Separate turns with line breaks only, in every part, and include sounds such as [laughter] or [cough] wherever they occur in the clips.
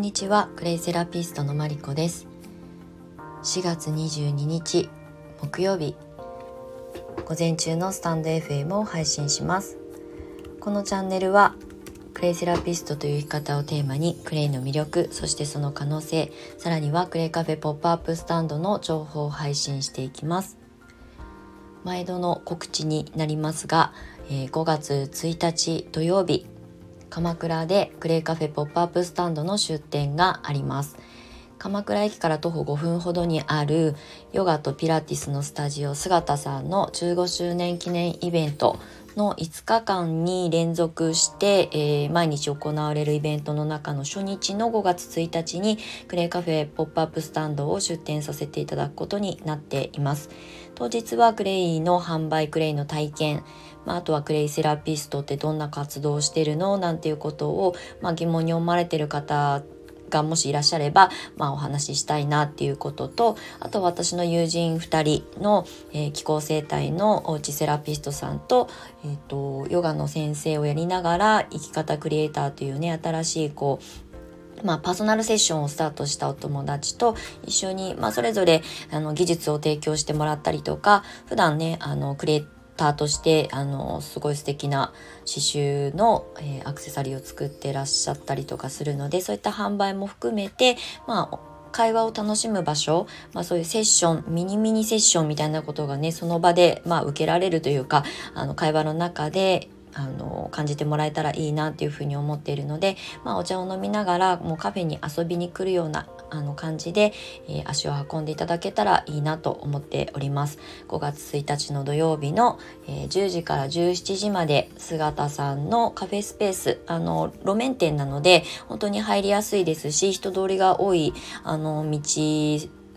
んにちはクレイセラピストのマリコです。4月22日木曜日。午前中のスタンド FM を配信します。このチャンネルはクレイセラピストという生き方をテーマにクレイの魅力そしてその可能性さらにはクレイカフェポップアップスタンドの情報を配信していきます。毎度の告知になりますが、えー、5月1日土曜日鎌倉でクレイカフェポップアップスタンドの出店があります。鎌倉駅から徒歩5分ほどにあるヨガとピラティスのスタジオ姿さんの15周年記念イベントの5日間に連続して、えー、毎日行われるイベントの中の初日の5月1日にクレイカフェポップアップスタンドを出店させていただくことになっています。当日はクレイの販売クレイの体験まあ、あとはクレイセラピストってどんな活動をしてるの？なんていうことを、まあ、疑問に思われてる方がもしいらっしゃれば、まあ、お話ししたいなっていうこととあと私の友人2人の、えー、気候生態のおうちセラピストさんと,、えーと、ヨガの先生をやりながら生き方クリエイターというね新しいこうまあ、パーソナルセッションをスタートしたお友達と一緒に、まあ、それぞれあの技術を提供してもらったりとか普段ねあのクリエイターターとしてあのすごい素敵な刺繍の、えー、アクセサリーを作ってらっしゃったりとかするのでそういった販売も含めてまあ会話を楽しむ場所、まあ、そういうセッションミニミニセッションみたいなことがねその場で、まあ、受けられるというかあの会話の中であの感じてもらえたらいいなっていうふうに思っているので、まあ、お茶を飲みながらもうカフェに遊びに来るようなあの感じで、えー、足を運んでいただけたらいいなと思っております。5月1日の土曜日の、えー、10時から17時まで姿さんのカフェスペースあの路面店なので本当に入りやすいですし人通りが多いあの道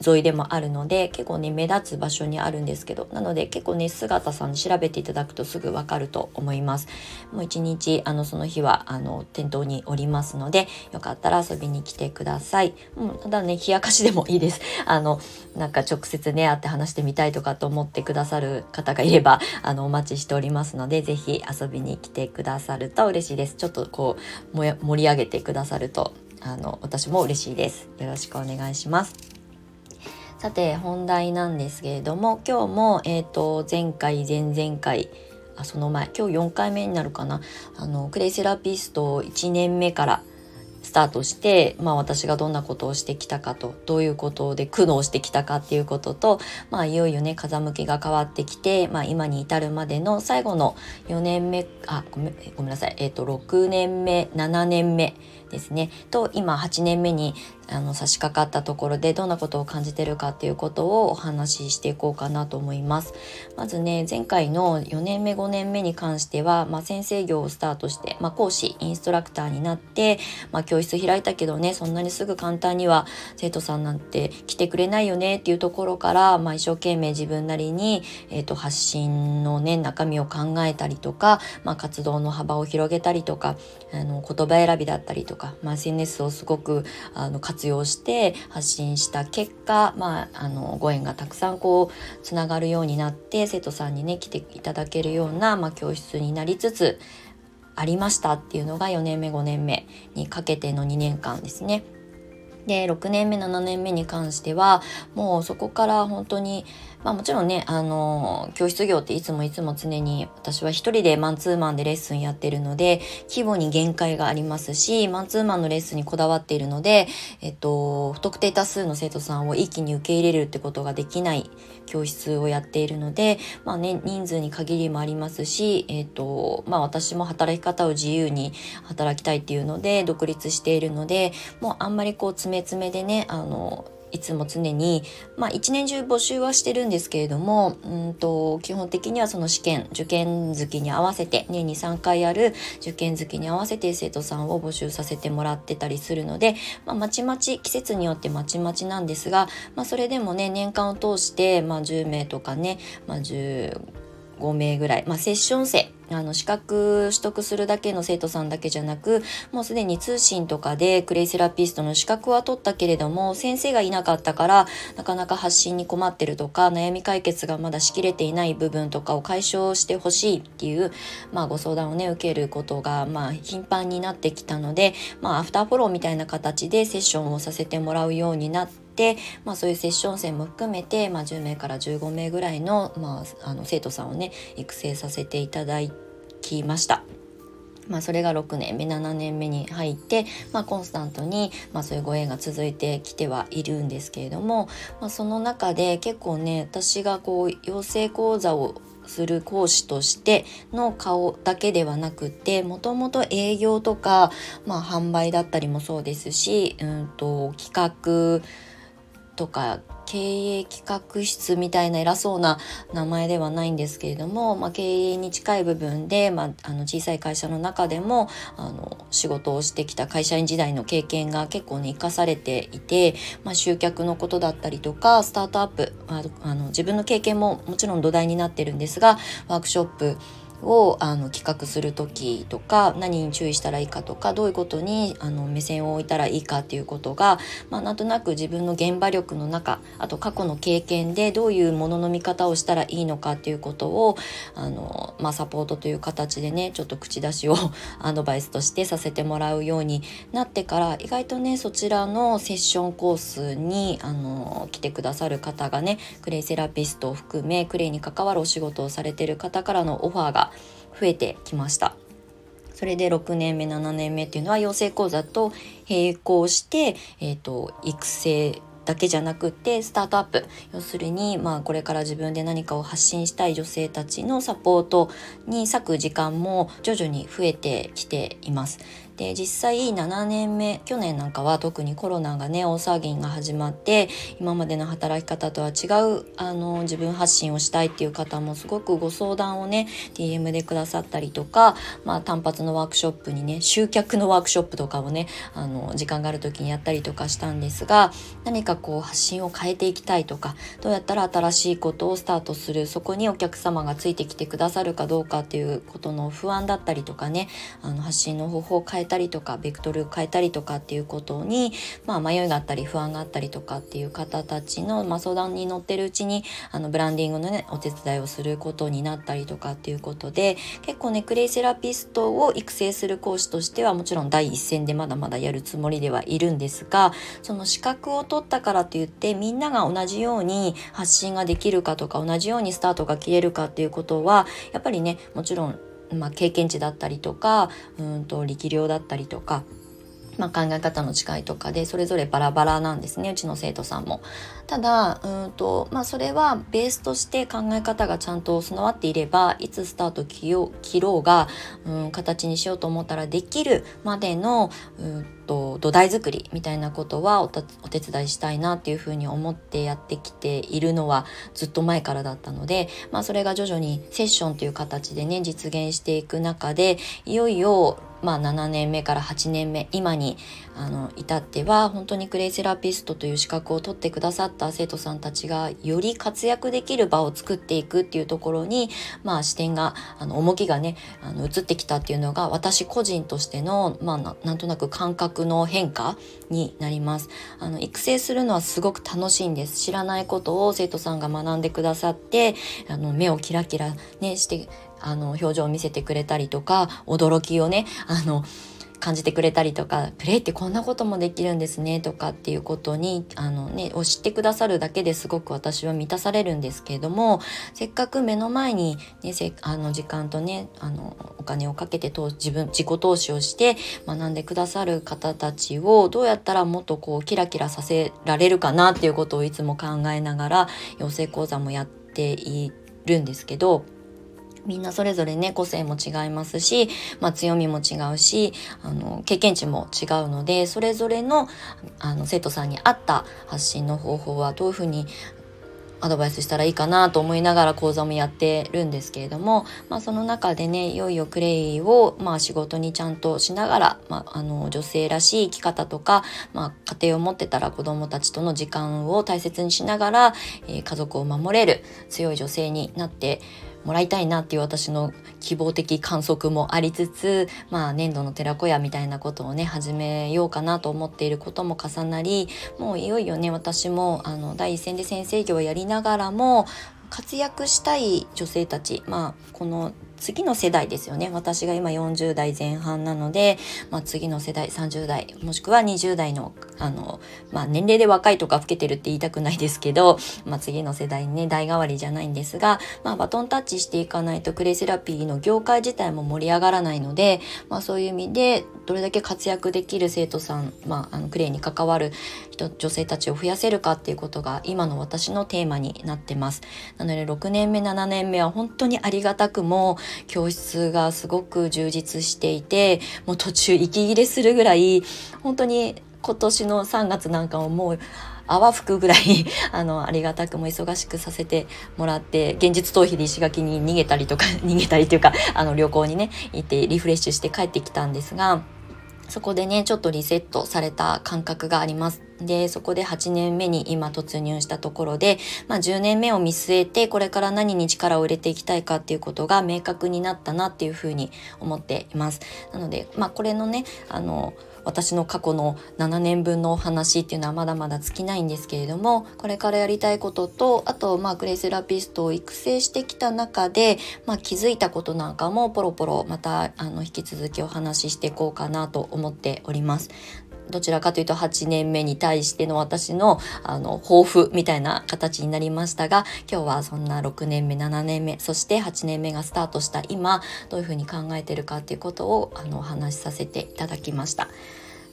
沿いでもあるので結構ね目立つ場所にあるんですけどなので結構ね姿さん調べていただくとすぐわかると思います。もう一日あのその日はあの店頭におりますのでよかったら遊びに来てください、うん、ただね冷やかしでもいいです。[laughs] あのなんか直接ね会って話してみたいとかと思ってくださる方がいればあのお待ちしておりますので是非遊びに来てくださると嬉しいです。ちょっとこう盛り上げてくださるとあの私も嬉しいです。よろしくお願いします。さて本題なんですけれども今日も、えーと、前回前々回あその前今日4回目になるかな。あのクレイセラピスト1年目からタートして、まあ、私がどんなことをしてきたかとどういうことで苦悩してきたかっていうことと、まあ、いよいよね風向きが変わってきて、まあ、今に至るまでの最後の4年目あごめんごめんなさい、えー、と6年目7年目ですねと今8年目にあの差し掛かったところでどんなことを感じてるかっていうことをお話ししていこうかなと思います。まずね前回の4年目5年目に関しては、まあ、先生業をスタートして、まあ、講師インストラクターになって、まあ、教室開いたけどねそんなにすぐ簡単には生徒さんなんて来てくれないよねっていうところから、まあ、一生懸命自分なりに、えーと、発信のね中身を考えたりとか、まあ、活動の幅を広げたりとかあの言葉選びだったりとか、まあ、SNS をすごくあの活用して発信した結果、まあ、あのご縁がたくさんこうつながるようになって生徒さんにね来ていただけるような、まあ、教室になりつつありましたっていうのが4年目5年目にかけての2年間ですね。で6年目7年目に関してはもうそこから本当にまあもちろんね、あの、教室業っていつもいつも常に私は一人でマンツーマンでレッスンやってるので、規模に限界がありますし、マンツーマンのレッスンにこだわっているので、えっと、不特定多数の生徒さんを一気に受け入れるってことができない教室をやっているので、まあね、人数に限りもありますし、えっと、まあ私も働き方を自由に働きたいっていうので、独立しているので、もうあんまりこう、詰め詰めでね、あの、いつも常に、まあ、一年中募集はしてるんですけれどもうんと基本的にはその試験受験月に合わせて年に3回ある受験月に合わせて生徒さんを募集させてもらってたりするので、まあ、まちまち季節によってまちまちなんですが、まあ、それでもね年間を通して、まあ、10名とかね、まあ、15名ぐらい、まあ、セッション生あの資格取得するだけの生徒さんだけじゃなくもうすでに通信とかでクレイセラピストの資格は取ったけれども先生がいなかったからなかなか発信に困ってるとか悩み解決がまだしきれていない部分とかを解消してほしいっていう、まあ、ご相談をね受けることがまあ頻繁になってきたので、まあ、アフターフォローみたいな形でセッションをさせてもらうようになって、まあ、そういうセッション生も含めて、まあ、10名から15名ぐらいの,、まあ、あの生徒さんをね育成させていただいてきました。まあ、それが6年目7年目に入って、まあ、コンスタントに、まあ、そういうご縁が続いてきてはいるんですけれども、まあ、その中で結構ね私がこう養成講座をする講師としての顔だけではなくてもともと営業とか、まあ、販売だったりもそうですし、うんと、企画とか経営企画室みたいな偉そうな名前ではないんですけれども、まあ、経営に近い部分で、まあ、あの小さい会社の中でもあの仕事をしてきた会社員時代の経験が結構ね生かされていて、まあ、集客のことだったりとかスタートアップあの自分の経験ももちろん土台になってるんですがワークショップをあの企画する時とか何に注意したらいいかとかどういうことにあの目線を置いたらいいかっていうことが、まあ、なんとなく自分の現場力の中あと過去の経験でどういうものの見方をしたらいいのかっていうことをあの、まあ、サポートという形でねちょっと口出しを [laughs] アドバイスとしてさせてもらうようになってから意外とねそちらのセッションコースにあの来てくださる方がねクレイセラピストを含めクレイに関わるお仕事をされてる方からのオファーが増えてきました。それで6年目7年目っていうのは養成講座と並行して、えーと、育成だけじゃなくてスタートアップ要するに、まあ、これから自分で何かを発信したい女性たちのサポートに割く時間も徐々に増えてきています。で実際7年目去年なんかは特にコロナがね大騒ぎが始まって今までの働き方とは違うあの自分発信をしたいっていう方もすごくご相談をね DM でくださったりとか、まあ、単発のワークショップにね集客のワークショップとかをねあの時間がある時にやったりとかしたんですが何かこう発信を変えていきたいとかどうやったら新しいことをスタートするそこにお客様がついてきてくださるかどうかっていうことの不安だったりとかねあの発信の方法を変ええたりとかベクトル変えたりとかっていうことに、まあ、迷いがあったり不安があったりとかっていう方たちの、まあ、相談に乗ってるうちにあのブランディングのねお手伝いをすることになったりとかっていうことで結構ねクレイセラピストを育成する講師としてはもちろん第一線でまだまだやるつもりではいるんですがその資格を取ったからといってみんなが同じように発信ができるかとか同じようにスタートが切れるかっていうことはやっぱりねもちろんまあ、経験値だったりとかうんと力量だったりとかまあ、考え方の違いとかでそれぞれバラバラなんですねうちの生徒さんも。ただうんと、まあ、それはベースとして考え方がちゃんと備わっていればいつスタート切ろうが、うん、形にしようと思ったらできるまでのうんと土台作りみたいなことはお手伝いしたいなっていうふうに思ってやってきているのはずっと前からだったので、まあ、それが徐々にセッションという形でね実現していく中でいよいよまあ、7年目から8年目今にあの至っては本当にクレイセラピストという資格を取ってくださった生徒さんたちがより活躍できる場を作っていくっていうところに、まあ、視点があの重きがねあの移ってきたっていうのが私個人としての、まあ、なんとなく感覚の変化になります。あの育成するのはすごく楽しいんです。知らないことを生徒さんが学んでくださってあの目をキラキラねしてあの表情を見せてくれたりとか驚きをねあの感じてくれたりとかプレイってこんなこともできるんですねとかっていうことにあの、ね、を知ってくださるだけですごく私は満たされるんですけれどもせっかく目の前に、ね、せあの時間とねあのお金をかけて自分自己投資をして学んでくださる方たちをどうやったらもっとこうキラキラさせられるかなっていうことをいつも考えながら養成講座もやっているんですけどみんなそれぞれね個性も違いますし、まあ、強みも違うしあの経験値も違うのでそれぞれのあの生徒さんに合った発信の方法はどういうふうにアドバイスしたらいいかなと思いながら講座もやってるんですけれども、まあ、その中でねいよいよクレイを、まあ、仕事にちゃんとしながら、まあ、あの女性らしい生き方とか、まあ、家庭を持ってたら子どもたちとの時間を大切にしながら、えー、家族を守れる強い女性になってもらいたいなっていう私の希望的観測もありつつ、まあ、粘土の寺子屋みたいなことをね始めようかなと思っていることも重なりもういよいよね私もあの第一線で先生業をやりながらも活躍したい女性たちまあこの次の世代ですよね私が今40代前半なので、まあ、次の世代30代もしくは20代のあの、まあ、年齢で若いとか老けてるって言いたくないですけど、まあ、次の世代にね代替わりじゃないんですが、まあ、バトンタッチしていかないとクレイセラピーの業界自体も盛り上がらないので、まあ、そういう意味でどれだけ活躍できる生徒さん、まあ、あのクレイに関わる人女性たちを増やせるかっていうことが今の私のテーマになってます。なので6年目7年目は本当にありがたくも教室がすごく充実していてもう途中息切れするぐらい本当に今年の3月なんかをもう泡吹くぐらい [laughs] あのありがたくも忙しくさせてもらって現実逃避で石垣に逃げたりとか [laughs] 逃げたりというかあの旅行にね行ってリフレッシュして帰ってきたんですがそこでねちょっとリセットされた感覚があります。でそこで8年目に今突入したところで、まあ、10年目を見据えてこれから何に力を入れていきたいかっていうことが明確になったなっていうふうに思っています。なので、まあ、これのねあの私の過去の7年分のお話っていうのはまだまだ尽きないんですけれどもこれからやりたいこととあとまあグレイセラピストを育成してきた中で、まあ、気づいたことなんかもポロポロまたあの引き続きお話ししていこうかなと思っております。どちらかというと8年目に対しての私のあの抱負みたいな形になりましたが今日はそんな6年目7年目そして8年目がスタートした今どういうふうに考えてるかっていうことをあのお話しさせていただきました。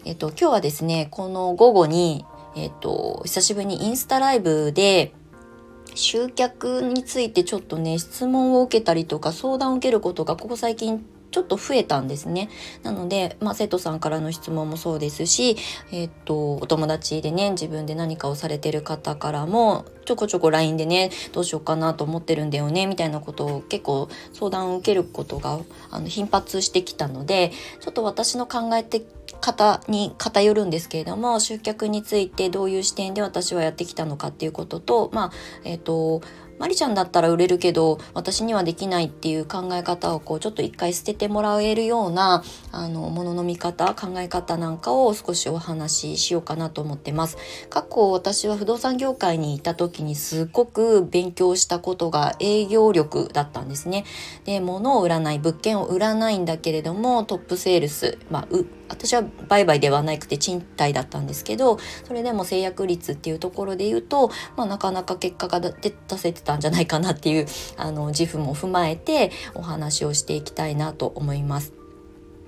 えっと、今日はですねこの午後に、えっと、久しぶりにインスタライブで集客についてちょっとね質問を受けたりとか相談を受けることがここ最近ちょっと増えたんですね。なので、まあ、生徒さんからの質問もそうですし、えっと、お友達でね、自分で何かをされてる方からも、ちょこちょこ LINE でね、どうしようかなと思ってるんだよね、みたいなことを結構相談を受けることがあの頻発してきたので、ちょっと私の考えて方に偏るんですけれども、集客についてどういう視点で私はやってきたのかっていうことと、まあ、えっと、マリちゃんだったら売れるけど私にはできないっていう考え方をこうちょっと一回捨ててもらえるようなあのものの見方考え方なんかを少しお話ししようかなと思ってます。過去私は不動産業界にいた時にすっごく勉強したことが営業力だったんですね。で物を売らない物件を売らないんだけれどもトップセールス、まあ、私は売買ではなくて賃貸だったんですけどそれでも制約率っていうところで言うと、まあ、なかなか結果が出せてたたんじゃないかなっていうあの自負も踏まえてお話をしていきたいなと思います。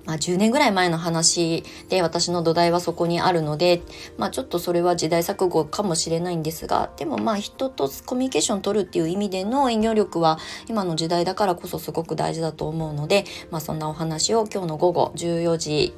まあ、10年ぐらい前の話で私の土台はそこにあるので、まあ、ちょっとそれは時代錯誤かもしれないんですがでもまあ人とコミュニケーション取るっていう意味での営業力は今の時代だからこそすごく大事だと思うので、まあ、そんなお話を今日の午後14時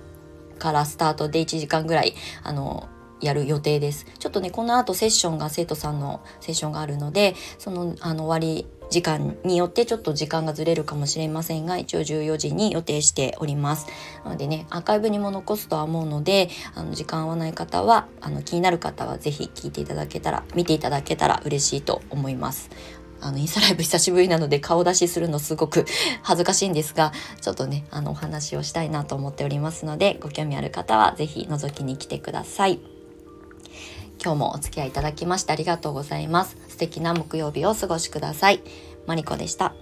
からスタートで1時間ぐらいあのやる予定です。ちょっとねこの後セッションが生徒さんのセッションがあるのでそのあの終わり時間によってちょっと時間がずれるかもしれませんが一応14時に予定しておりますなのでねアーカイブにも残すとは思うのであの時間合わない方はあの気になる方は是非聞いていただけたら見ていただけたら嬉しいと思いますあのインスタライブ久しぶりなので顔出しするのすごく [laughs] 恥ずかしいんですがちょっとねあのお話をしたいなと思っておりますのでご興味ある方は是非覗きに来てください。今日もお付き合いいただきましてありがとうございます。素敵な木曜日をお過ごしください。マリコでした。